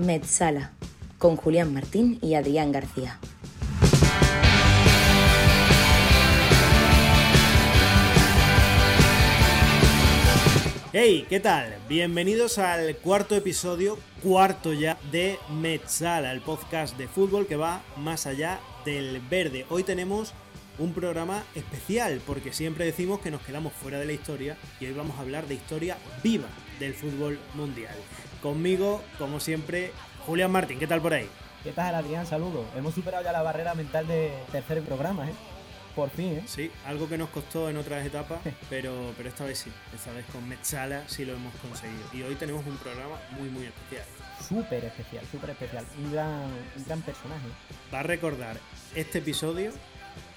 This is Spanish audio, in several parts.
Metzala, con Julián Martín y Adrián García. Hey, ¿qué tal? Bienvenidos al cuarto episodio, cuarto ya, de Metzala, el podcast de fútbol que va más allá del verde. Hoy tenemos un programa especial porque siempre decimos que nos quedamos fuera de la historia y hoy vamos a hablar de historia viva del fútbol mundial. Conmigo, como siempre, Julián Martín, ¿qué tal por ahí? ¿Qué tal, Adrián? Saludos. Hemos superado ya la barrera mental de tercer programa, ¿eh? Por fin, ¿eh? Sí, algo que nos costó en otras etapas, pero, pero esta vez sí. Esta vez con Metzala sí lo hemos conseguido. Y hoy tenemos un programa muy, muy especial. Súper especial, súper especial. Un gran, un gran personaje. Va a recordar este episodio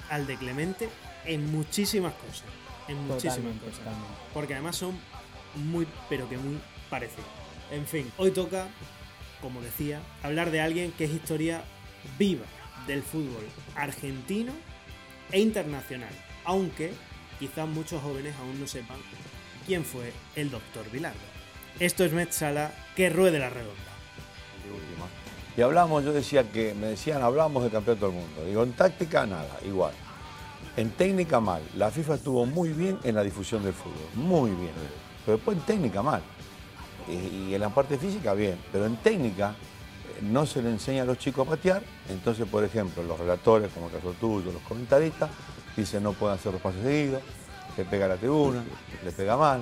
al de Clemente en muchísimas cosas. En muchísimas Totalmente, cosas. totalmente. Porque además son muy, pero que muy parecidos. En fin, hoy toca, como decía, hablar de alguien que es historia viva del fútbol argentino e internacional. Aunque quizás muchos jóvenes aún no sepan quién fue el doctor Vilardo. Esto es Metzala, que ruede la redonda. de. Y hablamos, yo decía que, me decían, hablamos del campeonato del mundo. Digo, en táctica nada, igual. En técnica mal. La FIFA estuvo muy bien en la difusión del fútbol, muy bien. Pero después en técnica mal. Y, en la parte física bien. Pero en técnica eh, no se le enseña a los chicos a patear. Entonces, por ejemplo, los relatores, como el caso tuyo, los comentaristas, dicen no pueden hacer los pases seguidos, le pega a la tribuna, le pega mal.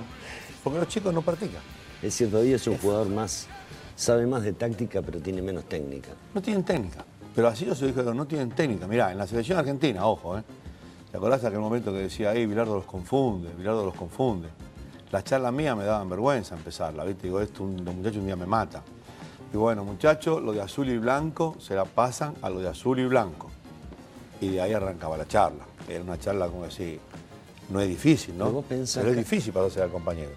Porque los chicos no practican. Es cierto, hoy es un jugador más, sabe más de táctica, pero tiene menos técnica. No tienen técnica. Pero así yo se dije, no tienen técnica. Mirá, en la selección argentina, ojo, ¿eh? ¿Te acordás de aquel momento que decía ahí, Bilardo los confunde, Bilardo los confunde? Las charlas mías me daban vergüenza empezarla, ¿viste? Digo, esto, un, los muchachos un día me mata. Y bueno, muchachos, lo de azul y blanco se la pasan a lo de azul y blanco. Y de ahí arrancaba la charla. Era una charla como decir, no es difícil, ¿no? Pero vos pensás Pero es que- difícil para ser al compañero.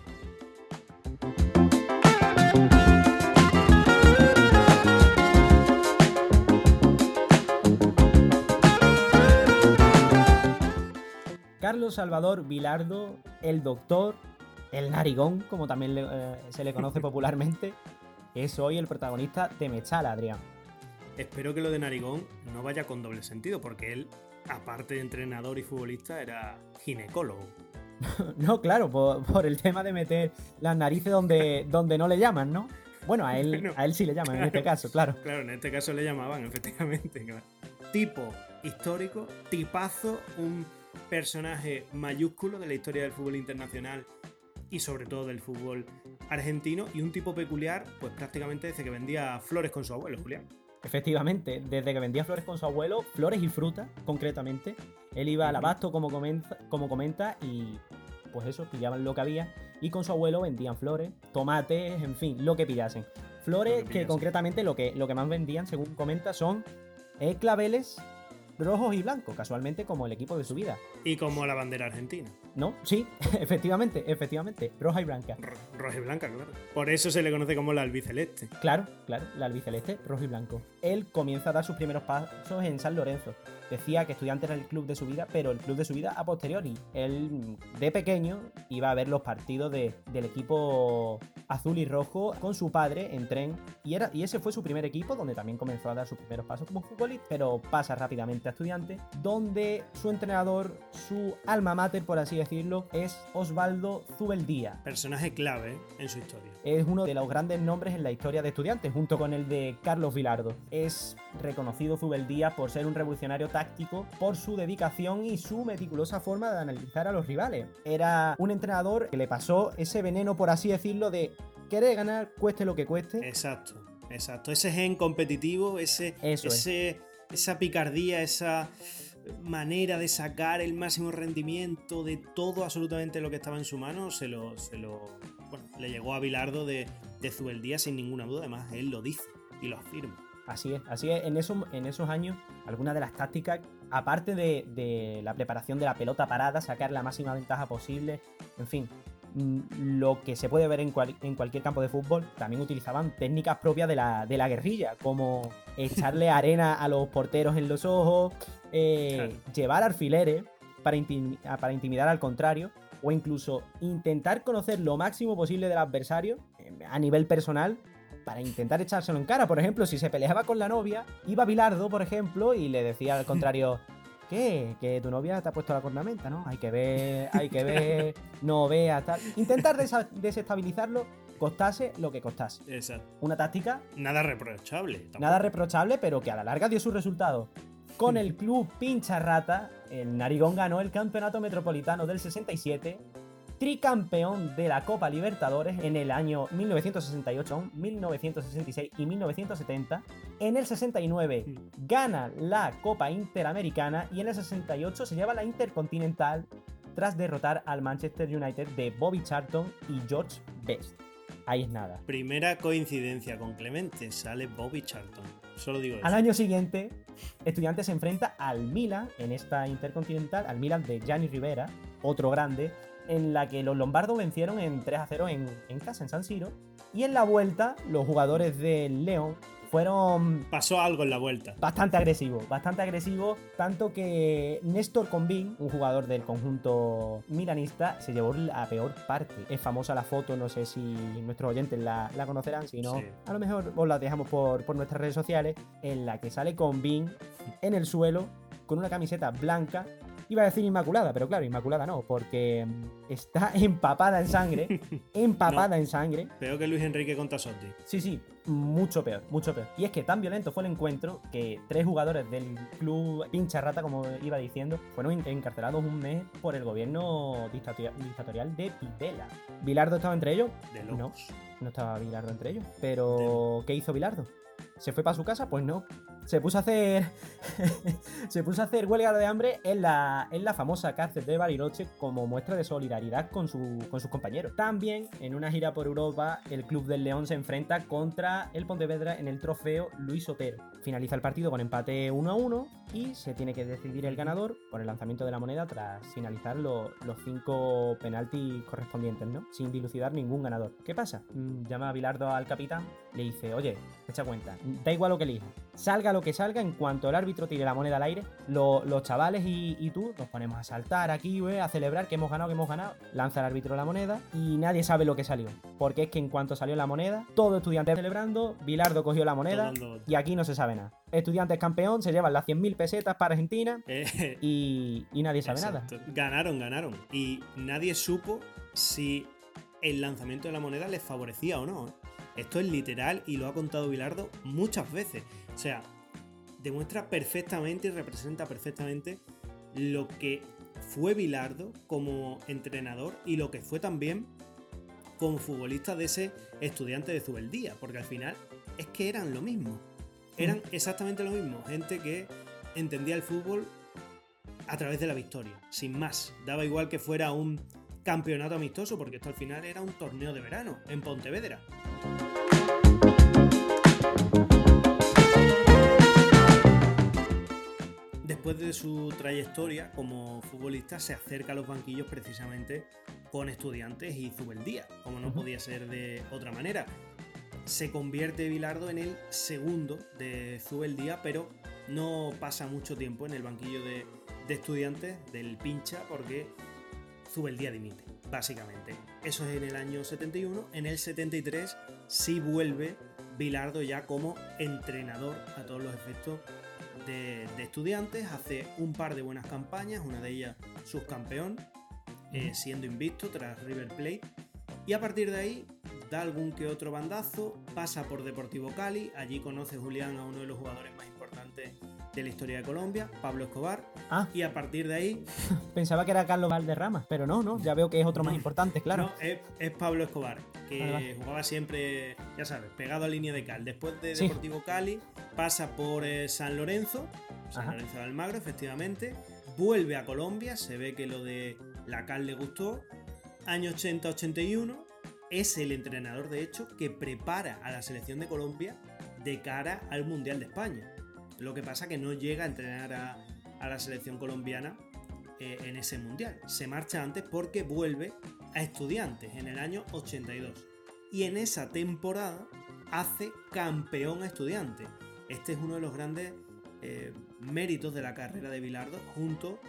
Carlos Salvador Vilardo, el doctor, el narigón, como también le- eh, se le conoce popularmente, es hoy el protagonista de Metzala, Adrián. Espero que lo de Narigón no vaya con doble sentido, porque él, aparte de entrenador y futbolista, era ginecólogo. No, claro, por, por el tema de meter las narices donde, donde no le llaman, ¿no? Bueno, a él, a él sí le llaman en este caso, claro. Claro, en este caso le llamaban, efectivamente. claro. Tipo histórico, tipazo, un personaje mayúsculo de la historia del fútbol internacional y sobre todo del fútbol argentino y un tipo peculiar, pues prácticamente desde que vendía flores con su abuelo, Julián. Efectivamente, desde que vendía flores con su abuelo, flores y fruta, concretamente, él iba al abasto, como comenta, como comenta, y pues eso, pillaban lo que había, y con su abuelo vendían flores, tomates, en fin, lo que pillasen. Flores Lo que concretamente lo que, lo que más vendían, según comenta, son eh, claveles rojos y blancos, casualmente como el equipo de su vida. Y como la bandera argentina. ¿No? Sí, efectivamente, efectivamente, roja y blanca. Ro- Roja y blanca, claro. Por eso se le conoce como la albiceleste. Claro, claro, la albiceleste, rojo y blanco. Él comienza a dar sus primeros pasos en San Lorenzo. Decía que estudiante era el club de su vida, pero el club de su vida a posteriori. Él, de pequeño, iba a ver los partidos de- del equipo azul y rojo con su padre en tren. Y, era, y ese fue su primer equipo, donde también comenzó a dar sus primeros pasos como futbolista, pero pasa rápidamente a estudiante, donde su entrenador, su alma mater, por así decirlo, es Osvaldo Zubeldía. Personaje clave en su historia. Es uno de los grandes nombres en la historia de estudiantes, junto con el de Carlos Vilardo. Es reconocido Zubeldía por ser un revolucionario táctico, por su dedicación y su meticulosa forma de analizar a los rivales. Era un entrenador que le pasó ese veneno, por así decirlo, de querer ganar cueste lo que cueste. Exacto, exacto. Ese gen competitivo, ese, Eso es. ese, esa picardía, esa manera de sacar el máximo rendimiento de todo absolutamente lo que estaba en su mano, se lo, se lo bueno, le llegó a Bilardo de, de Zubeldía sin ninguna duda. Además, él lo dice y lo afirma. Así es, así es. En esos, en esos años, algunas de las tácticas, aparte de, de la preparación de la pelota parada, sacar la máxima ventaja posible, en fin, mm, lo que se puede ver en, cual- en cualquier campo de fútbol, también utilizaban técnicas propias de la, de la guerrilla, como echarle arena a los porteros en los ojos, eh, Claro. llevar alfileres para, intim- para intimidar al contrario, o incluso intentar conocer lo máximo posible del adversario eh, a nivel personal para intentar echárselo en cara. Por ejemplo, si se peleaba con la novia, iba Bilardo, por ejemplo, y le decía al contrario, ¿qué? Que tu novia te ha puesto la cornamenta, ¿no? Hay que ver, hay que ver, no veas, tal. Intentar desestabilizarlo, costase lo que costase. Exacto. Una táctica Nada reprochable. tampoco. nada reprochable, pero que a la larga dio su resultado. Con el club Pincha Rata, el Narigón ganó el campeonato metropolitano del 67, tricampeón de la Copa Libertadores en el año 1968, 1966 y 1970. En el 69 gana la Copa Interamericana y en el 68 se lleva la Intercontinental tras derrotar al Manchester United de Bobby Charlton y George Best. Ahí es nada. Primera coincidencia con Clemente, sale Bobby Charlton. Solo digo eso. Al año siguiente, Estudiantes se enfrenta al Milan en esta Intercontinental, al Milan de Gianni Rivera, otro grande, en la que los lombardos vencieron en 3 a 0 en, en casa, en San Siro. Y en la vuelta, los jugadores del León fueron Pasó algo en la vuelta. bastante agresivos, bastante agresivos, tanto que Néstor Convín, un jugador del conjunto milanista, se llevó la peor parte. Es famosa la foto, no sé si nuestros oyentes la, la conocerán, si no, Sí. a lo mejor os la dejamos por, por nuestras redes sociales, en la que sale Convín en el suelo con una camiseta blanca. Iba a decir inmaculada, pero claro, inmaculada no, porque mm, está empapada en sangre, empapada en sangre, Peor que Luis Enrique Contasotti. Sí, sí, mucho peor, mucho peor. Y es que tan violento fue el encuentro que tres jugadores del club Pincha Rata, como iba diciendo, fueron en- encarcelados un mes por el gobierno dictatorial, de Videla. ¿Bilardo estaba entre ellos? De No, no estaba Bilardo entre ellos. Pero, ¿qué hizo Bilardo? ¿Se fue para su casa? Pues no. Se puso a hacer. se puso a hacer huelga de hambre en la, en la famosa cárcel de Bariloche como muestra de solidaridad con, su, con sus compañeros. También, en una gira por Europa, el Club del León se enfrenta contra el Pontevedra en el trofeo Luis Otero. Finaliza el partido con empate 1 a 1 y se tiene que decidir el ganador por el lanzamiento de la moneda tras finalizar lo- los cinco penaltis correspondientes, ¿no? Sin dilucidar ningún ganador. ¿Qué pasa? Mm, Llama a Bilardo al capitán, le dice, oye, echa cuenta, da igual lo que elija. Salga lo que salga, en cuanto el árbitro tire la moneda al aire, lo- los chavales y, y tú nos ponemos a saltar aquí, a celebrar que hemos ganado, que hemos ganado. Lanza el árbitro la moneda y nadie sabe lo que salió. Porque es que en cuanto salió la moneda, todo estudiante celebrando, Bilardo cogió la moneda y aquí no se sabe nada. Estudiantes campeón, se llevan las 100.000 pesetas para Argentina Eh, y, y nadie sabe nada. Ganaron, ganaron. Y nadie supo si el lanzamiento de la moneda les favorecía o no. ¿eh? Esto es literal y lo ha contado Bilardo muchas veces. O sea, demuestra perfectamente y representa perfectamente lo que fue Bilardo como entrenador y lo que fue también como futbolista de ese estudiante de Zubeldía, porque al final es que eran lo mismo. Eran exactamente lo mismo, gente que entendía el fútbol a través de la victoria, sin más. Daba igual que fuera un campeonato amistoso, porque esto al final era un torneo de verano en Pontevedra. Después de su trayectoria como futbolista, se acerca a los banquillos precisamente con estudiantes y Zubeldía, como no podía ser de otra manera. Se convierte Bilardo en el segundo de Zubeldía, pero no pasa mucho tiempo en el banquillo de, de estudiantes del pincha porque Zubeldía dimite, básicamente. Eso es en el año 71. En el 73 sí vuelve Bilardo ya como entrenador a todos los efectos de, de estudiantes. Hace un par de buenas campañas, una de ellas subcampeón, eh, siendo invicto tras River Plate. Y a partir de ahí da algún que otro bandazo, pasa por Deportivo Cali, allí conoce Julián a uno de los jugadores más importantes de la historia de Colombia, Pablo Escobar, Ah, y a partir de ahí pensaba que era Carlos Valderrama, pero no, no, ya veo que es otro más importante, claro. No, es, es Pablo Escobar, que jugaba siempre, ya sabes, pegado a línea de cal. Después de Sí. Deportivo Cali, pasa por eh, San Lorenzo, San Ajá. Lorenzo de Almagro, efectivamente. Vuelve a Colombia, se ve que lo de la cal le gustó. Año 80-81, es el entrenador, de hecho, que prepara a la selección de Colombia de cara al Mundial de España. Lo que pasa que no llega a entrenar a, la selección colombiana eh, en ese mundial. Se marcha antes porque vuelve a estudiantes en el año 82. Y en esa temporada hace campeón a estudiantes. Este es uno de los grandes eh, méritos de la carrera de Bilardo junto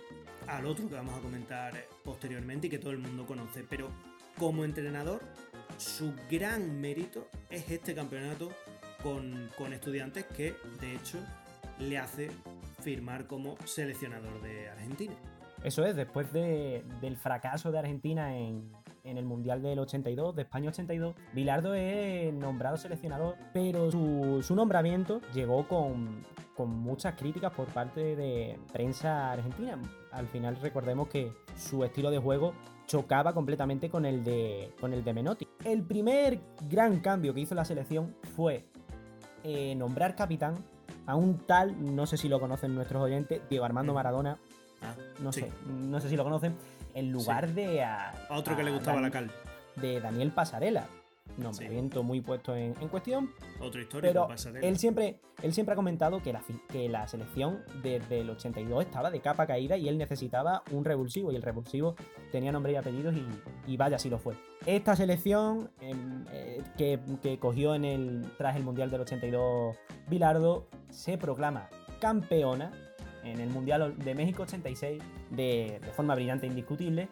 al otro que vamos a comentar posteriormente y que todo el mundo conoce. Pero como entrenador su gran mérito es este campeonato con estudiantes que de hecho le hace firmar como seleccionador de Argentina. Eso es, después de- del fracaso de Argentina en, el Mundial del 82, de España 82, Bilardo es nombrado seleccionador, pero su, nombramiento llegó con, con muchas críticas por parte de prensa argentina. Al final recordemos que su estilo de juego chocaba completamente con el de, con el de Menotti. El primer gran cambio que hizo la selección fue eh, nombrar capitán a un tal, no sé si lo conocen nuestros oyentes, Diego Armando. Maradona, Ah, no sí. sé, no sé si lo conocen, en lugar de a, A otro que le gustaba Dan- la cal. de Daniel Pasarela. Nombramiento muy puesto en, en cuestión, Otro histórico, pero pasarela. él siempre, él siempre ha comentado que la, que la selección desde el 82 estaba de capa caída y él necesitaba un revulsivo y el revulsivo tenía nombre y apellidos y, y vaya si lo fue. Esta selección em, eh, que, que cogió en el, tras el Mundial del 82 Bilardo se proclama campeona en el Mundial de México 86 de, de forma brillante e indiscutible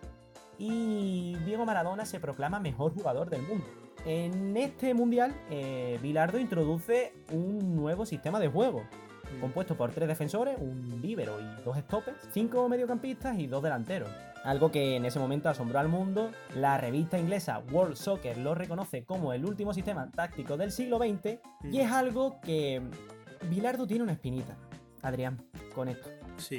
y Diego Maradona se proclama mejor jugador del mundo. En este mundial, eh, Bilardo introduce un nuevo sistema de juego, compuesto por tres defensores, un líbero y dos stoppers, cinco mediocampistas y dos delanteros. Algo que en ese momento asombró al mundo. La revista inglesa World Soccer lo reconoce como el último sistema táctico del siglo XX y es algo que Bilardo tiene una espinita, Adrián, con esto.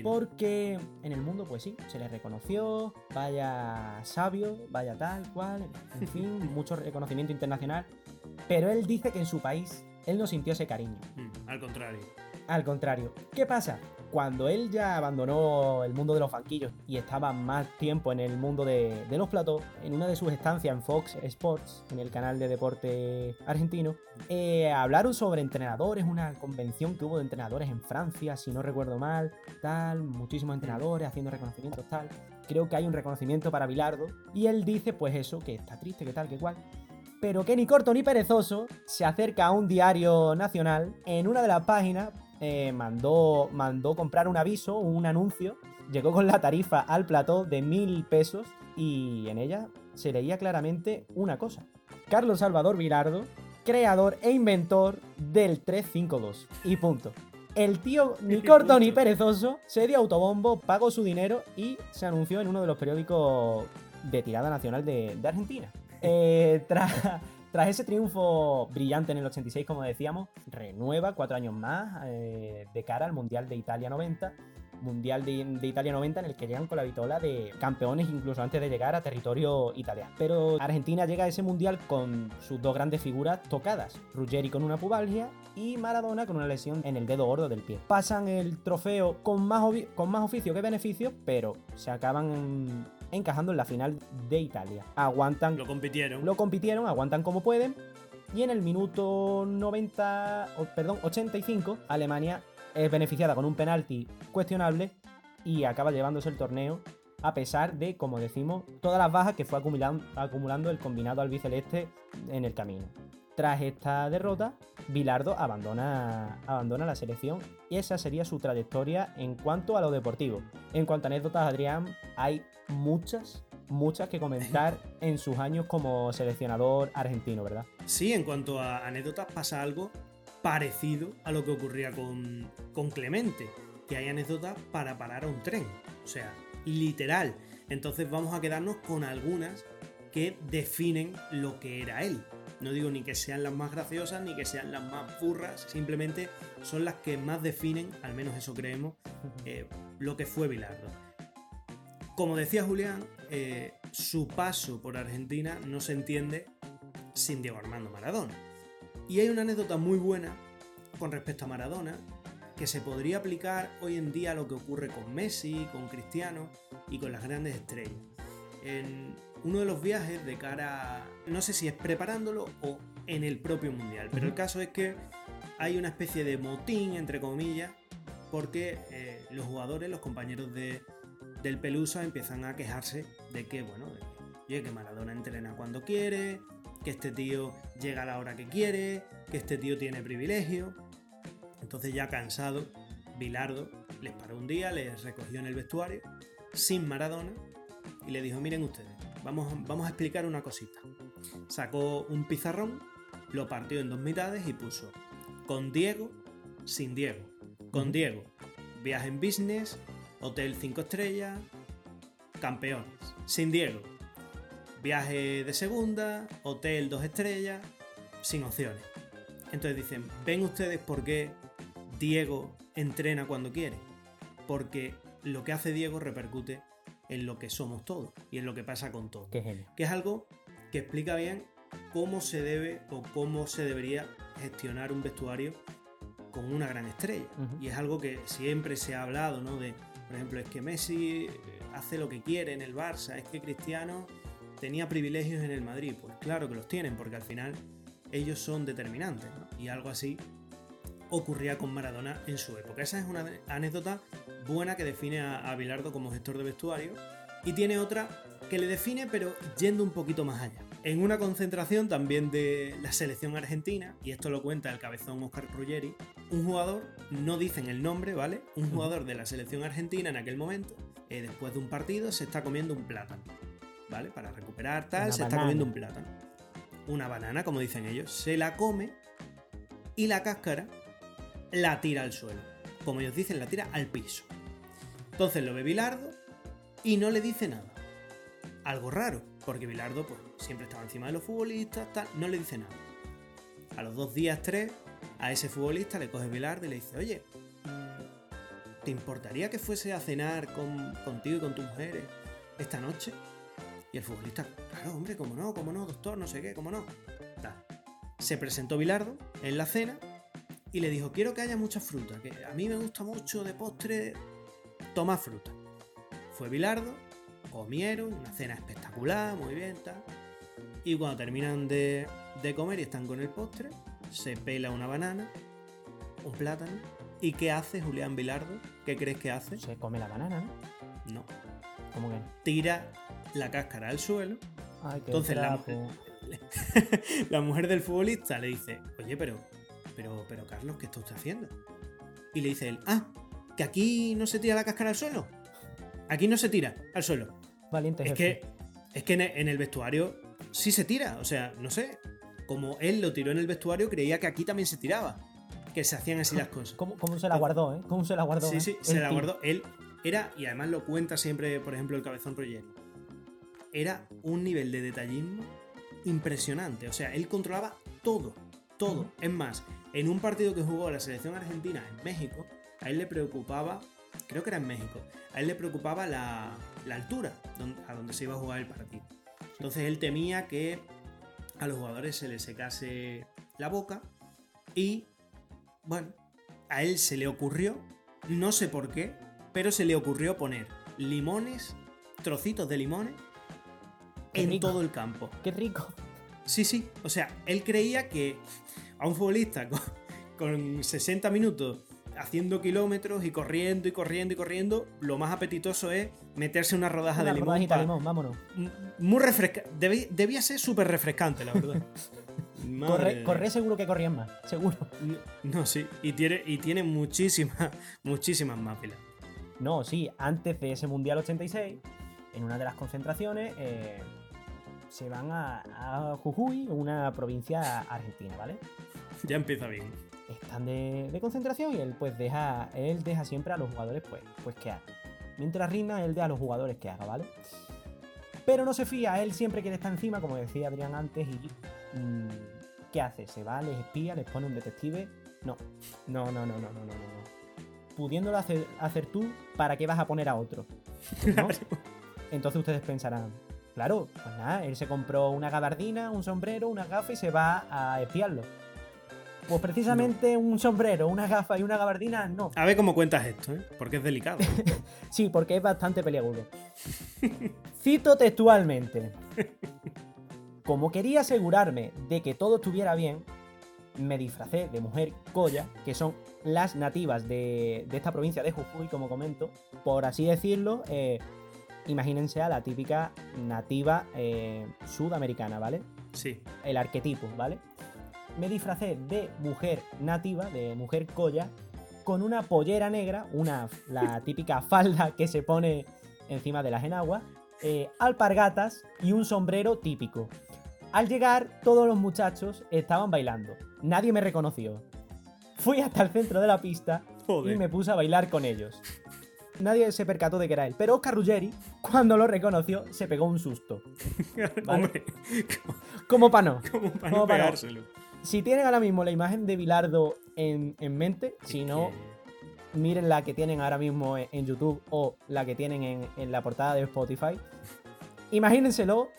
Porque en el mundo, pues sí, se le reconoció, vaya sabio, vaya tal, cual, en fin, mucho reconocimiento internacional. Pero él dice que en su país él no sintió ese cariño. Mm, al contrario. Al contrario, ¿qué pasa? Cuando él ya abandonó el mundo de los banquillos y estaba más tiempo en el mundo de, los platós, en una de sus estancias en Fox Sports, en el canal de deporte argentino, eh, hablaron sobre entrenadores, una convención que hubo de entrenadores en Francia, si no recuerdo mal, tal, muchísimos entrenadores haciendo reconocimientos, tal. Creo que hay un reconocimiento para Bilardo y él dice, pues eso, que está triste, que tal, que cual. Pero que ni corto ni perezoso se acerca a un diario nacional en una de las páginas eh, mandó, mandó comprar un aviso, un anuncio, llegó con la tarifa al plató de mil pesos y en ella se leía claramente una cosa. Carlos Salvador Vilardo, creador e inventor del 352. Y punto. El tío, ni corto ni perezoso, se dio autobombo, pagó su dinero y se anunció en uno de los periódicos de tirada nacional de, de Argentina. Eh, tras, tras ese triunfo brillante en el 86, como decíamos, renueva cuatro años más eh, de cara al Mundial de Italia 90. Mundial de, Italia 90 en el que llegan con la vitola de campeones incluso antes de llegar a territorio italiano. Pero Argentina llega a ese mundial con sus dos grandes figuras tocadas, Ruggeri con una pubalgia y Maradona con una lesión en el dedo gordo del pie. Pasan el trofeo con más, con más oficio que beneficio, pero se acaban encajando en la final de Italia. Aguantan Lo compitieron. lo compitieron, aguantan como pueden. Y en el minuto 90, o- perdón, 85, Alemania es beneficiada con un penalti cuestionable y acaba llevándose el torneo a pesar de, como decimos, todas las bajas que fue acumulando, acumulando el combinado albiceleste en el camino. Tras esta derrota, Bilardo abandona, abandona la selección y esa sería su trayectoria en cuanto a lo deportivo. En cuanto a anécdotas, Adrián, hay muchas, muchas que comentar en sus años como seleccionador argentino, ¿verdad? Sí, en cuanto a anécdotas pasa algo parecido a lo que ocurría con, con Clemente, que hay anécdotas para parar a un tren, o sea, literal. Entonces vamos a quedarnos con algunas que definen lo que era él. No digo ni que sean las más graciosas ni que sean las más burras, simplemente son las que más definen, al menos eso creemos, eh, lo que fue Bilardo. Como decía Julián, eh, su paso por Argentina no se entiende sin Diego Armando Maradona. Y hay una anécdota muy buena con respecto a Maradona que se podría aplicar hoy en día a lo que ocurre con Messi, con Cristiano y con las grandes estrellas. En uno de los viajes de cara, a- no sé si es preparándolo o en el propio mundial, pero el caso es que hay una especie de motín, entre comillas, porque eh, los jugadores, los compañeros de, del Pelusa empiezan a quejarse de que, bueno, de oye, que Maradona entrena cuando quiere, que este tío llega a la hora que quiere, que este tío tiene privilegio. Entonces ya cansado, Bilardo les paró un día, les recogió en el vestuario, sin Maradona, y le dijo, miren ustedes, vamos, vamos a explicar una cosita. Sacó un pizarrón, lo partió en dos mitades y puso con Diego, sin Diego. Con Diego, viaje en business, hotel 5 estrellas, campeones. Sin Diego, viaje de segunda, hotel 2 estrellas, sin opciones. Entonces dicen, ¿ven ustedes por qué Diego entrena cuando quiere? Porque lo que hace Diego repercute en lo que somos todos y en lo que pasa con todos. Qué. Que es algo que explica bien cómo se debe o cómo se debería gestionar un vestuario con una gran estrella. Y es algo que siempre se ha hablado, ¿no? De, por ejemplo, es que Messi eh, hace lo que quiere en el Barça, es que Cristiano tenía privilegios en el Madrid. Pues claro que los tienen, porque al final ellos son determinantes, ¿no? Y algo así ocurría con Maradona en su época. Esa es una anécdota buena que define a, a Bilardo como gestor de vestuario y tiene otra que le define pero yendo un poquito más allá. En una concentración también de la selección argentina, y esto lo cuenta el cabezón Oscar Ruggeri, un jugador, no dicen el nombre, ¿vale? Un jugador de la selección argentina en aquel momento, eh, después de un partido, se está comiendo un plátano, ¿vale? Para recuperar tal, Una se está comiendo un plátano. Una banana, como dicen ellos, se la come y la cáscara la tira al suelo. Como ellos dicen, la tira al piso. Entonces lo ve Bilardo y no le dice nada. Algo raro, porque Bilardo pues, siempre estaba encima de los futbolistas, no le dice nada. A los dos días, tres, a ese futbolista le coge Bilardo y le dice, oye, ¿te importaría que fuese a cenar con, contigo y con tu mujer eh, esta noche? Y el futbolista, claro, hombre, cómo no, cómo no, doctor, no sé qué, cómo no. Se presentó Bilardo en la cena y le dijo, quiero que haya mucha fruta, que a mí me gusta mucho de postre tomar fruta. Fue Bilardo, comieron, una cena espectacular, muy bien, tal. Y cuando terminan de, de comer y están con el postre, se pela una banana, un plátano. ¿Y qué hace Julián Bilardo? ¿Qué crees que hace? Se come la banana, ¿no? No. ¿Cómo que no? Tira la cáscara al suelo. Ay, qué Entonces la trapo. la mujer del futbolista le dice, oye, pero, pero, pero Carlos, ¿qué está usted haciendo? Y le dice él, ah, que aquí no se tira la cáscara al suelo. Aquí no se tira al suelo. Valiente Es jefe. que, es que en e- en el vestuario sí se tira. O sea, no sé. Como él lo tiró en el vestuario, creía que aquí también se tiraba. Que se hacían así las cosas. ¿Cómo, cómo se la guardó, eh? ¿Cómo se la guardó? Sí, eh? sí, se la guardó. Él era, y además lo cuenta siempre, por ejemplo, el cabezón Roger. Era un nivel de detallismo impresionante. O sea, él controlaba todo, todo. Es más, en un partido que jugó la selección argentina en México, a él le preocupaba, creo que era en México, a él le preocupaba la, la altura don- a donde se iba a jugar el partido. Entonces él temía que a los jugadores se les secase la boca y, bueno, a él se le ocurrió, no sé por qué, pero se le ocurrió poner limones, trocitos de limones, Qué en rico. todo el campo. Qué rico. Sí, sí. O sea, él creía que a un futbolista con, con 60 minutos haciendo kilómetros y corriendo y corriendo y corriendo, lo más apetitoso es meterse una rodaja Una de limón. rodajita de limón, vámonos. M- Muy refrescante. Debía ser súper refrescante, la verdad. Corre, corre seguro que corrían más, seguro. No, sí. Y tiene, y tiene muchísimas, muchísimas más pilas. No, sí, antes de ese Mundial 86, en una de las concentraciones, eh, se van a, a Jujuy, una provincia argentina, ¿vale? Ya empieza bien. Están de, de concentración y él pues deja, él deja siempre a los jugadores pues, pues que hagan. Mientras rinda, él deja a los jugadores que haga, ¿vale? Pero no se fía, él siempre quiere estar encima, como decía Adrián antes, y ¿qué hace? ¿Se va, les espía, les pone un detective? No, no, no, no, no, no, no, no. Pudiéndolo hacer, hacer tú, ¿para qué vas a poner a otro? ¿No? Entonces ustedes pensarán, claro, pues nada, él se compró una gabardina, un sombrero, una gafa y se va a espiarlo. Pues precisamente un sombrero, una gafa y una gabardina, no. A ver cómo cuentas esto, ¿eh? Porque es delicado. Sí, porque es bastante peliagudo. Cito textualmente. Como quería asegurarme de que todo estuviera bien, me disfracé de mujer colla, que son las nativas de, de esta provincia de Jujuy, como comento. Por así decirlo, eh, imagínense a la típica nativa eh, sudamericana, ¿vale? Sí. el arquetipo, ¿vale? Me disfracé de mujer nativa, de mujer colla, con una pollera negra, una, la típica falda que se pone encima de las enaguas, eh, alpargatas y un sombrero típico. Al llegar, todos los muchachos estaban bailando. Nadie me reconoció. Fui hasta el centro de la pista Joder. y me puse a bailar con ellos. Nadie se percató de que era él, pero Oscar Ruggeri, cuando lo reconoció, se pegó un susto. ¿vale? Hombre, Como para no. como para no para no. pegárselo. Si tienen ahora mismo la imagen de Bilardo en, en mente, si Es no, que- miren la que tienen ahora mismo en, en YouTube o la que tienen en, en la portada de Spotify. Imagínenselo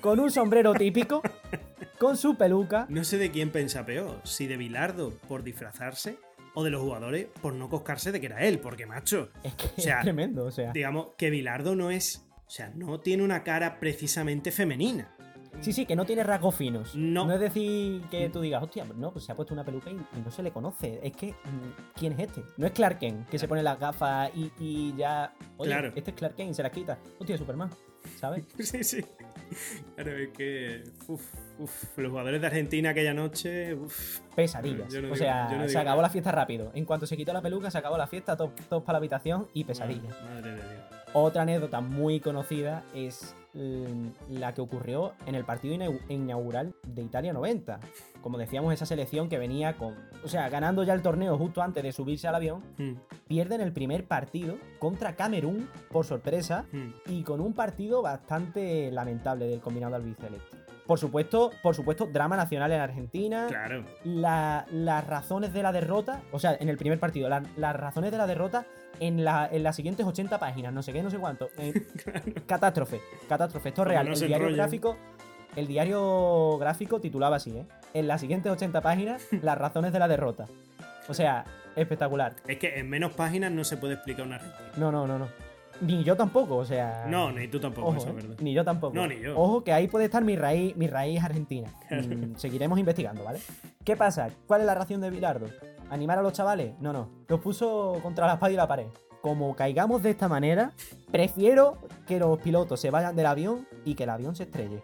con un sombrero típico, con su peluca. No sé de quién pensa peor, si de Bilardo por disfrazarse o de los jugadores por no coscarse de que era él, porque macho, Es que O sea, es tremendo, o sea. digamos que Bilardo no es, o sea, no tiene una cara precisamente femenina. Sí, sí, que no tiene rasgos finos. No. es decir que tú digas, hostia, no, pues se ha puesto una peluca y, y no se le conoce. Es que, mm, ¿quién es este? No es Clark Kent, que se pone las gafas y, y ya. Oye, Claro. este es Clark Kent y se las quita. Hostia, Superman, ¿sabes? Sí, sí. Claro, es que uf, uf, los jugadores de Argentina aquella noche, uf, Pesadillas. No o digo- sea, no se digo acabó la fiesta rápido. En cuanto se quitó la peluca, se acabó la fiesta, todos, todos para la habitación y pesadillas. Madre de Dios. Otra anécdota muy conocida es mm, la que ocurrió en el partido inau- inaugural de Italia 90. Como decíamos, esa selección que venía con. O sea, ganando ya el torneo justo antes de subirse al avión, Mm, pierden el primer partido contra Camerún por sorpresa mm. y con un partido bastante lamentable del combinado albiceleste. Por supuesto, por supuesto, drama nacional en Argentina. Claro. la- las razones de la derrota, o sea, en el primer partido, la- las razones de la derrota en, la- en las siguientes 80 páginas, no sé qué, no sé cuánto. eh, Catástrofe, catástrofe, esto es real. no el diario enrollen. gráfico, el diario gráfico titulaba así, ¿eh? En las siguientes 80 páginas, las razones de la derrota. O sea, espectacular. Es que en menos páginas no se puede explicar una Argentina. No, no, no, no. Ni yo tampoco, o sea. No, ni tú tampoco, Ojo, eso es ¿eh? verdad. Ni yo tampoco. No, ni yo. Ojo, que ahí puede estar mi raíz, mi raíz argentina. Mm, seguiremos investigando, ¿vale? ¿Qué pasa? ¿Cuál es la ración de Bilardo? ¿Animar a los chavales? No, no. Los puso contra la espalda y la pared. Como caigamos de esta manera, prefiero que los pilotos se vayan del avión y que el avión se estrelle.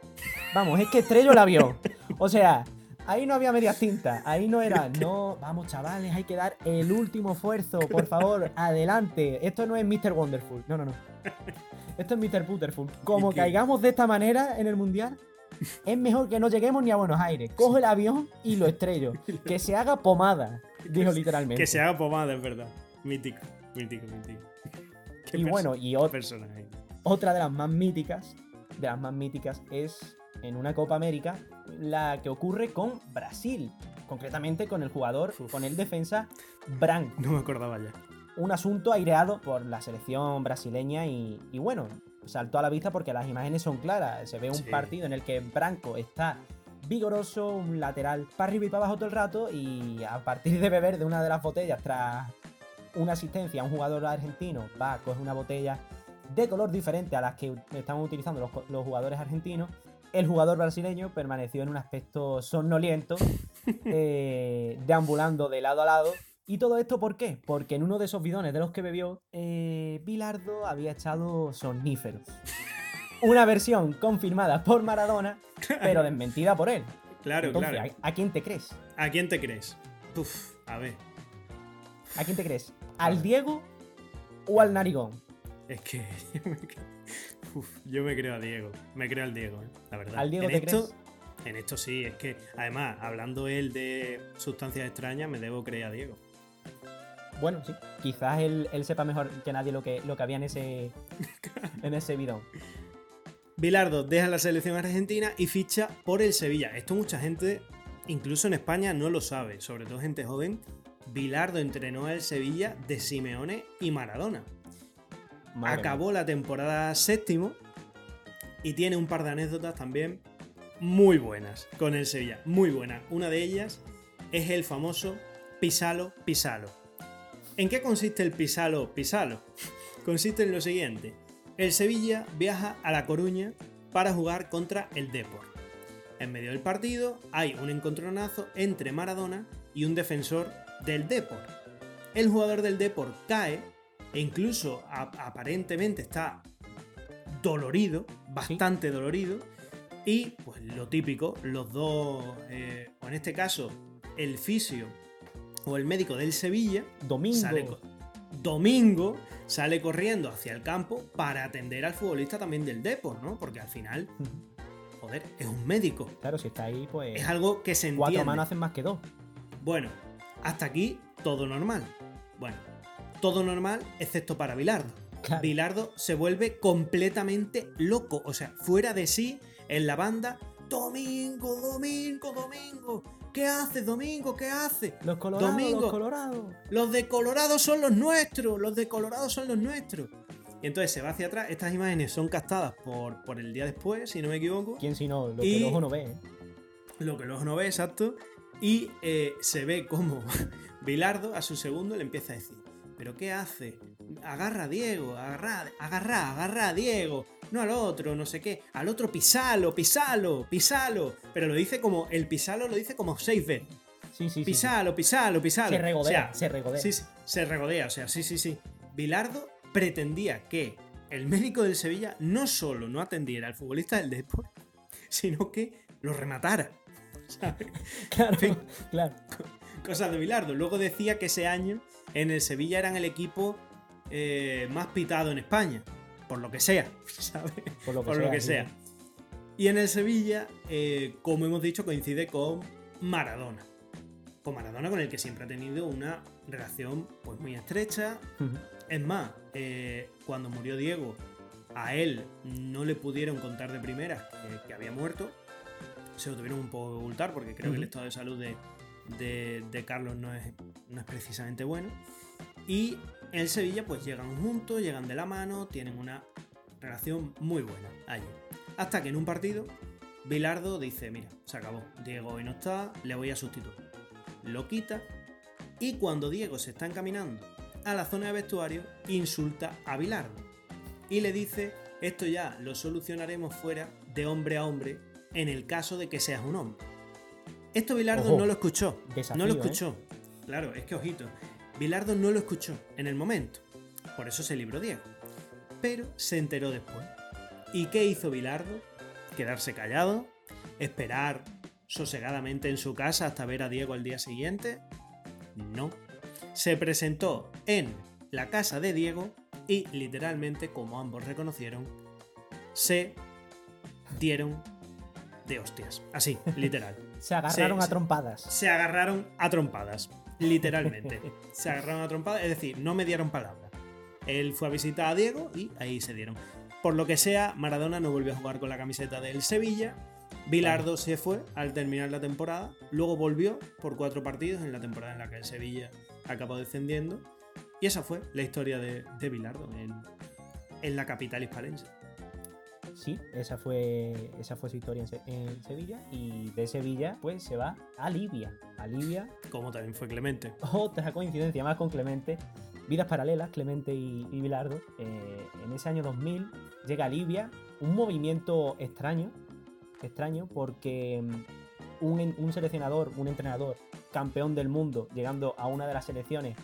Vamos, es que estrello el avión. O sea, ahí no había medias tintas. Ahí no era, no, vamos chavales, hay que dar el último esfuerzo, por favor, adelante. Esto no es Mr. Wonderful. No, no, no. Esto es Mr. Putterful. Como caigamos de esta manera en el mundial, es mejor que no lleguemos ni a Buenos Aires. Cojo el avión y lo estrello. Que se haga pomada, dijo literalmente. Que se haga pomada, es verdad. Mítico, mítico, mítico. Qué Y bueno, y qué ot- personaje. otra de las más míticas, de las más míticas es en una Copa América, la que ocurre con Brasil. Concretamente con el jugador, Uf. con el defensa Branco. No me acordaba ya. un asunto aireado por la selección brasileña y, y bueno, saltó a la vista porque las imágenes son claras. Se ve un Sí. partido en el que Branco está vigoroso, un lateral para arriba y para abajo todo el rato y a partir de beber de una de las botellas tras una asistencia a un jugador argentino, va, coge una botella de color diferente a las que estaban utilizando los, los jugadores argentinos. El jugador brasileño permaneció en un aspecto somnoliento, eh, deambulando de lado a lado. ¿Y todo esto por qué? Porque en uno de esos bidones de los que bebió, eh, Bilardo había echado somníferos. Una versión confirmada por Maradona, pero desmentida por él. Claro, Entonces, claro. ¿a, a quién te crees? ¿A quién te crees? Uf, a ver. ¿A quién te crees? ¿Al Diego o al Narigón? Es que uf, yo me creo a Diego. Me creo al Diego, eh, la verdad. ¿Al Diego en te esto, crees? En esto sí, es que además, hablando él de sustancias extrañas, me debo creer a Diego. Bueno, sí. Quizás él, él sepa mejor que nadie lo que, lo que había en ese, en ese bidón. Bilardo deja la selección argentina y ficha por el Sevilla. Esto mucha gente, incluso en España, no lo sabe, sobre todo gente joven. Bilardo entrenó al Sevilla de Simeone y Maradona. Madre Acabó la temporada séptimo y tiene un par de anécdotas también muy buenas con el Sevilla. Muy buenas. Una de ellas es el famoso Pisalo Pisalo. ¿En qué consiste el Pisalo Pisalo? Consiste en lo siguiente. El Sevilla viaja a La Coruña para jugar contra el Depor. En medio del partido hay un encontronazo entre Maradona y un defensor del Depor. El jugador del Depor cae e incluso a- aparentemente está dolorido, bastante dolorido. Y pues lo típico, los dos, eh, o en este caso el fisio o el médico del Sevilla, Domingo. sale Domingo sale corriendo hacia el campo para atender al futbolista también del Depor, ¿no? Porque al final, joder, es un médico. Claro, si está ahí, pues. Es algo que se Cuatro entiende. manos hacen más que dos. Bueno, hasta aquí todo normal. Bueno, todo normal excepto para Bilardo. Claro. Bilardo se vuelve completamente loco, o sea, fuera de sí en la banda. Domingo, domingo, domingo. ¿Qué haces, domingo? ¿Qué haces? Los colorados, Domingo. los colorados. Los de Colorado son los nuestros. Los de Colorado son los nuestros. Y entonces se va hacia atrás. Estas imágenes son captadas por, por el día después, si no me equivoco. ¿Quién si no? Lo que el ojo no ve. ¿eh? Lo que el ojo no ve, exacto. Y eh, se ve como Bilardo a su segundo le empieza a decir: ¿Pero qué hace? Agarra a Diego, agarra, agarra, agarra a Diego. No al otro, no sé qué. Al otro pisalo, pisalo, pisalo. Pero lo dice como. El pisalo lo dice como seis veces. Sí, sí, sí. Pisalo, pisalo, pisalo. Se regodea, O sea, se regodea. Sí, sí, se regodea, o sea, sí, sí, sí. Bilardo pretendía que el médico del Sevilla no solo no atendiera al futbolista del Depor, sino que lo rematara. ¿sabes? Claro, fin. claro. Cosas de Bilardo. Luego decía que ese año en el Sevilla eran el equipo eh, más pitado en España. Por lo que sea, ¿sabes? Por lo que Por sea. lo que sí. sea. Y en el Sevilla, eh, como hemos dicho, coincide con Maradona. Con Maradona con el que siempre ha tenido una relación pues, muy estrecha. Es más, eh, cuando murió Diego, a él no le pudieron contar de primeras que, que había muerto. Se lo tuvieron un poco ocultar porque creo que el estado de salud de, de- Carlos no es, no es precisamente bueno. Y el Sevilla pues llegan juntos, llegan de la mano, tienen una relación muy buena allí. Hasta que en un partido, Bilardo dice, mira, se acabó, Diego hoy no está, le voy a sustituir. Lo quita y cuando Diego se está encaminando a la zona de vestuario, insulta a Bilardo y le dice, esto ya lo solucionaremos fuera de hombre a hombre en el caso de que seas un hombre. Esto Bilardo Ojo, no lo escuchó. desafío, no lo ¿eh? escuchó. Claro, es que ojito. Bilardo no lo escuchó en el momento. Por eso se libró Diego. Pero se enteró después. ¿Y qué hizo Bilardo? Quedarse callado, esperar sosegadamente en su casa hasta ver a Diego al día siguiente. No. Se presentó en la casa de Diego y literalmente, como ambos reconocieron, se dieron de hostias. Así, literal. Se agarraron a trompadas. Se agarraron a trompadas. Literalmente. Se agarraron a trompadas, es decir, no me dieron palabra. Él fue a visitar a Diego y ahí se dieron. Por lo que sea, Maradona no volvió a jugar con la camiseta del Sevilla. Bilardo se fue al terminar la temporada. Luego volvió por cuatro partidos en la temporada en la que el Sevilla acabó descendiendo. Y esa fue la historia de, de Bilardo en, en la capital hispalense. Sí, esa fue, esa fue su historia en, Se- en Sevilla. Y de Sevilla, pues se va a Libia. A Libia, Como también fue Clemente. otra coincidencia más con Clemente. Vidas paralelas, Clemente y, y Bilardo. Eh, en ese año 2000 llega a Libia un movimiento extraño. Extraño porque mm, un, un seleccionador, un entrenador campeón del mundo, llegando a una de las selecciones.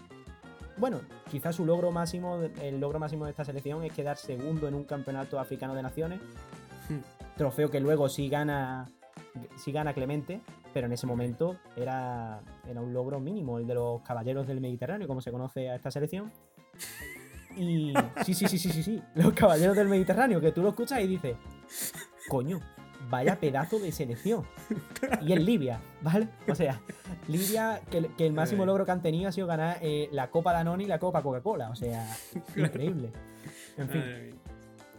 Bueno, quizás su logro máximo, el logro máximo de esta selección es quedar segundo en un campeonato africano de naciones. Trofeo que luego sí gana, sí gana Clemente, pero en ese momento era, era un logro mínimo, el de los caballeros del Mediterráneo, como se conoce a esta selección. Y sí, sí, sí, sí, sí, sí, los caballeros del Mediterráneo, que tú lo escuchas y dices, coño, vaya pedazo de selección. Y en Libia, ¿vale? O sea, Libia, que, el- que el máximo logro que han tenido ha sido ganar eh, la Copa Danone y la Copa Coca-Cola, o sea, increíble. En fin. Ay,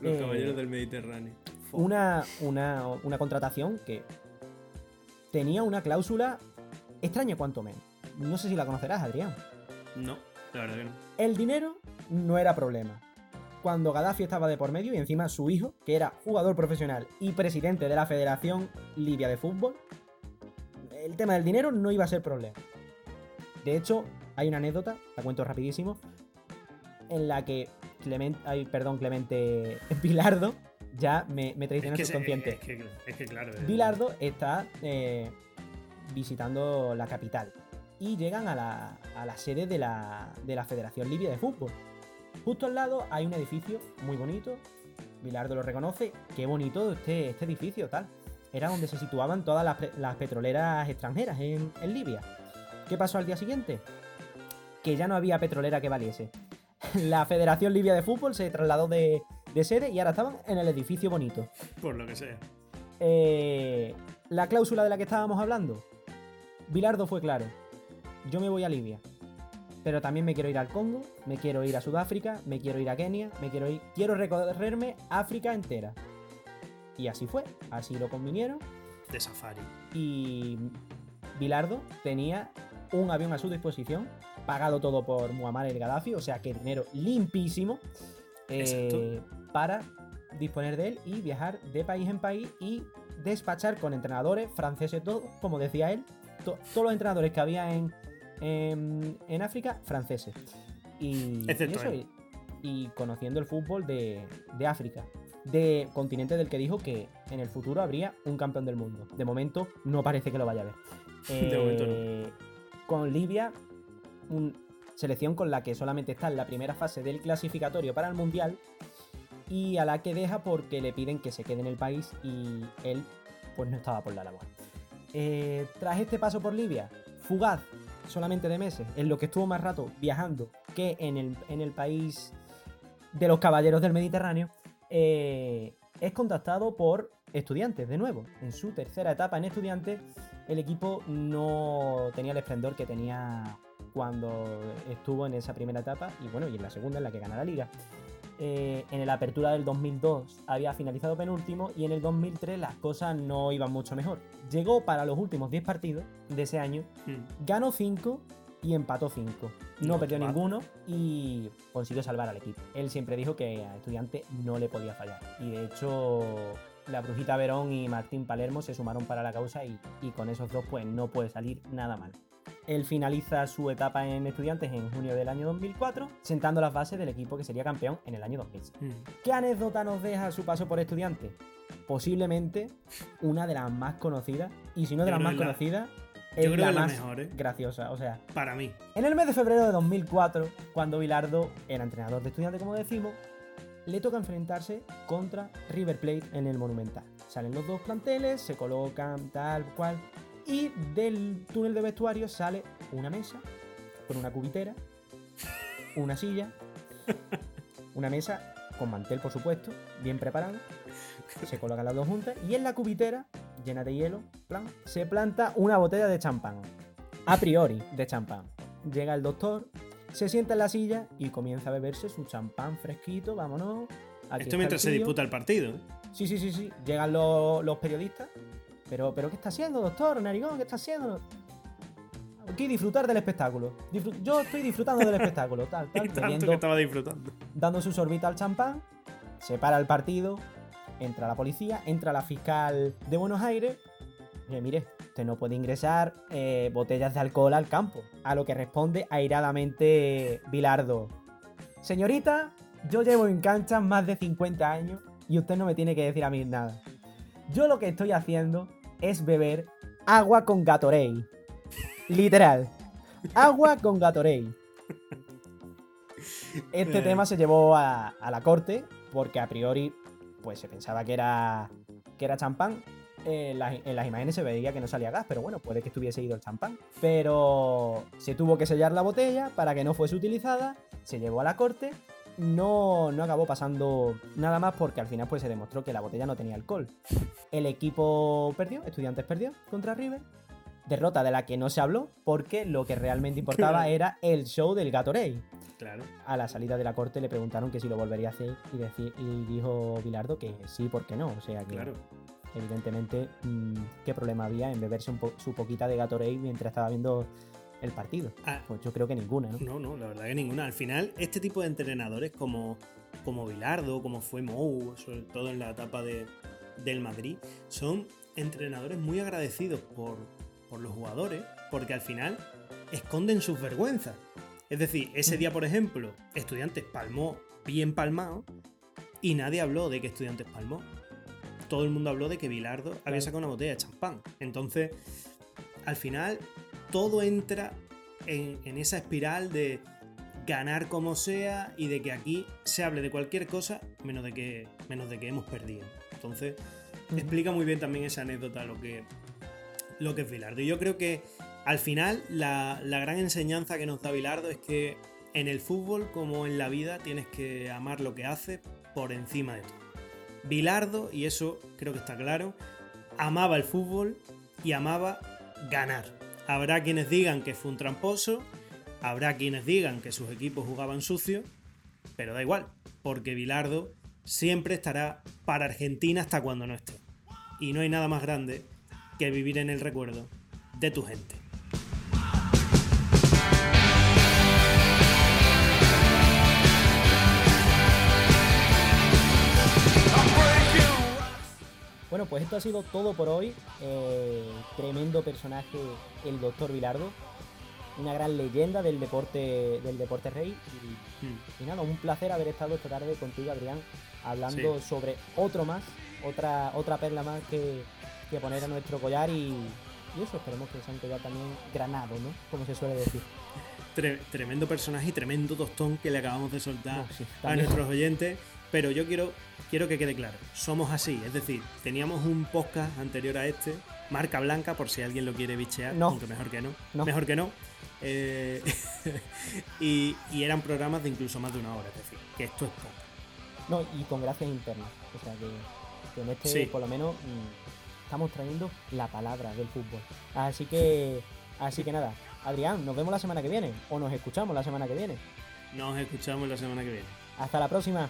los Eh, caballeros del Mediterráneo. Una, una, una contratación que tenía una cláusula extraña cuanto menos. No sé si la conocerás, Adrián. No, la verdad que no. El dinero no era problema. Cuando Gaddafi estaba de por medio y encima su hijo, que era jugador profesional y presidente de la Federación Libia de Fútbol, el tema del dinero no iba a ser problema. De hecho, hay una anécdota, la cuento rapidísimo, en la que Clemente, ay, perdón, Clemente Pilardo ya me, me traiciona el se- subconsciente. es que, es que claro. es- Bilardo está eh, visitando la capital y llegan a la, a la sede de la, de la Federación Libia de Fútbol. Justo al lado hay un edificio muy bonito. Bilardo lo reconoce. Qué bonito este, este edificio, tal. Era donde se situaban todas las, pe- las petroleras extranjeras en, en Libia. ¿Qué pasó al día siguiente? Que ya no había petrolera que valiese. la Federación Libia de Fútbol se trasladó de, de sede y ahora estaban en el edificio bonito. Por lo que sea. Eh, la cláusula de la que estábamos hablando. Bilardo fue claro. Yo me voy a Libia. Pero también me quiero ir al Congo, me quiero ir a Sudáfrica, me quiero ir a Kenia, me quiero ir. Quiero recorrerme África entera. Y así fue, así lo convinieron. De safari. Y Bilardo tenía un avión a su disposición, pagado todo por Muammar el Gaddafi, o sea que dinero limpísimo eh, para disponer de él y viajar de país en país y despachar con entrenadores franceses, todo, como decía él, to- todos los entrenadores que había en, en, en África, franceses. Y, y Excepto eso, él. y, y conociendo el fútbol de, de África, de continente del que dijo que en el futuro habría un campeón del mundo. De momento no parece que lo vaya a ver. De momento no. Eh, Con Libia, un- selección con la que solamente está en la primera fase del clasificatorio para el Mundial y a la que deja porque le piden que se quede en el país y él pues no estaba por la labor. Eh, tras este paso por Libia, fugaz, solamente de meses, en lo que estuvo más rato viajando que en el, en el país de los caballeros del Mediterráneo, eh, es contactado por estudiantes de nuevo. En su tercera etapa en estudiantes, el equipo no tenía el esplendor que tenía cuando estuvo en esa primera etapa y bueno, y en la segunda en la que gana la liga. Eh, en la apertura del 2002 había finalizado penúltimo y en el 2003 las cosas no iban mucho mejor. Llegó para los últimos 10 partidos de ese año, Mm. ganó 5 y empató 5. No No, perdió ninguno y consiguió salvar al equipo. Él siempre dijo que a estudiante no le podía fallar. Y de hecho, la Brujita Verón y Martín Palermo se sumaron para la causa y, y con esos dos pues no puede salir nada mal. Él finaliza su etapa en estudiantes en junio del año 2004, sentando las bases del equipo que sería campeón en el año 2006. Mm. ¿Qué anécdota nos deja su paso por estudiante? Posiblemente una de las más conocidas, y si no de Yo las más la- conocidas, yo es creo la que es la más mejor, ¿eh? graciosa. O sea, Para mí. en el mes de febrero de 2004, cuando Bilardo era entrenador de estudiante, como decimos, le toca enfrentarse contra River Plate en el Monumental. Salen los dos planteles, se colocan tal cual, y del túnel de vestuario sale una mesa con una cubitera, una silla, una mesa con mantel, por supuesto, bien preparado. Se colocan las dos juntas y en la cubitera, llena de hielo, plan, se planta una botella de champán. A priori, de champán. Llega el doctor, se sienta en la silla y comienza a beberse su champán fresquito, vámonos. aquí Esto mientras se disputa el partido. ¿eh? Sí, sí, sí, sí. Llegan los, los periodistas. Pero, pero, ¿qué está haciendo, doctor? Narigón, ¿qué está haciendo? Aquí disfrutar del espectáculo. Yo estoy disfrutando del espectáculo, tal, tal, tanto bebiendo- que estaba disfrutando. dando su sorbita al champán, se para el partido, entra la policía, entra la fiscal de Buenos Aires. Le, mire, usted no puede ingresar eh, botellas de alcohol al campo. A lo que responde airadamente Bilardo. Señorita, yo llevo en cancha más de 50 años y usted no me tiene que decir a mí nada. Yo lo que estoy haciendo es beber agua con Gatorade. Literal. Agua con Gatorade. Este Eh. tema se llevó a, a la corte porque a priori pues se pensaba que era, que era champán. En las, en las imágenes se veía que no salía gas, pero bueno, puede que estuviese ido el champán. Pero se tuvo que sellar la botella para que no fuese utilizada, se llevó a la corte. No, no acabó pasando nada más porque al final pues se demostró que la botella no tenía alcohol. El equipo perdió, Estudiantes perdió contra River. Derrota de la que no se habló porque lo que realmente importaba Claro. era el show del Gatorade Claro. a la salida de la corte le preguntaron que si lo volvería a hacer y, y dijo Bilardo que sí, ¿por qué no? O sea que Claro. evidentemente mm, qué problema había en beberse un po- su poquita de Gatorade mientras estaba viendo el partido. Ah, Pues yo creo que ninguna, ¿no? No, no, la verdad que ninguna. Al final, este tipo de entrenadores como, como Bilardo, como fue Mou, sobre todo en la etapa de, del Madrid, son entrenadores muy agradecidos por, por los jugadores, porque al final esconden sus vergüenzas. Es decir, ese día, por ejemplo, Estudiantes palmó bien palmado y nadie habló de que Estudiantes palmó. Todo el mundo habló de que Bilardo había sacado una botella de champán. Entonces, al final, todo entra en, en esa espiral de ganar como sea y de que aquí se hable de cualquier cosa menos de que, menos de que hemos perdido. Entonces, explica muy bien también esa anécdota lo que, lo que es Bilardo. Y yo creo que al final la, la gran enseñanza que nos da Bilardo es que en el fútbol como en la vida tienes que amar lo que haces por encima de todo. Bilardo, y eso creo que está claro, amaba el fútbol y amaba ganar. Habrá quienes digan que fue un tramposo, habrá quienes digan que sus equipos jugaban sucio, pero da igual, porque Bilardo siempre estará para Argentina hasta cuando no esté. Y no hay nada más grande que vivir en el recuerdo de tu gente. Bueno, pues esto ha sido todo por hoy. Eh, tremendo personaje, el doctor Vilardo. Una gran leyenda del deporte, del deporte rey. Y, y nada, un placer haber estado esta tarde contigo, Adrián, hablando Sí. sobre otro más, otra, otra perla más que, que poner a nuestro collar y, y eso, esperemos que sea un collar también granado, ¿no? Como se suele decir. Tre- tremendo personaje y tremendo tostón que le acabamos de soltar No, sí, a nuestros oyentes. Pero yo quiero, quiero que quede claro, somos así. Es decir, teníamos un podcast anterior a este, marca blanca, por si alguien lo quiere bichear, No. aunque mejor que no. No. Mejor que no. Eh, y, y eran programas de incluso más de una hora, es decir, que esto es poco. No, y con gracias internas. O sea que, que en este, Sí. por lo menos, mm, estamos trayendo la palabra del fútbol. Así que, así que nada, Adrián, nos vemos la semana que viene. O nos escuchamos la semana que viene. Nos escuchamos la semana que viene. Hasta la próxima.